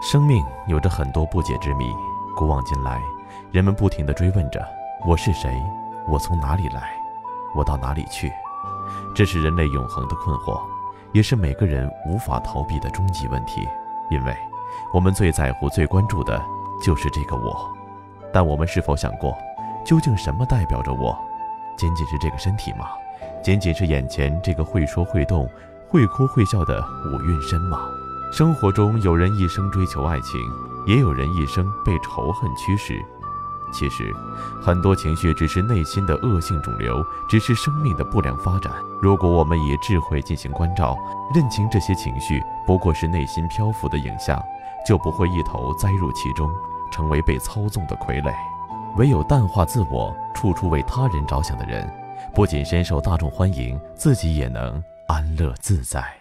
生命有着很多不解之谜，古往今来，人们不停地追问着：我是谁？我从哪里来？我到哪里去？这是人类永恒的困惑，也是每个人无法逃避的终极问题。因为，我们最在乎、最关注的就是这个我。但我们是否想过，究竟什么代表着我？仅仅是这个身体吗？仅仅是眼前这个会说会动、会哭会笑的五蕴身吗？生活中有人一生追求爱情，也有人一生被仇恨驱使。其实，很多情绪只是内心的恶性肿瘤，只是生命的不良发展。如果我们以智慧进行关照，认清这些情绪不过是内心漂浮的影像，就不会一头栽入其中，成为被操纵的傀儡。唯有淡化自我，处处为他人着想的人，不仅深受大众欢迎，自己也能安乐自在。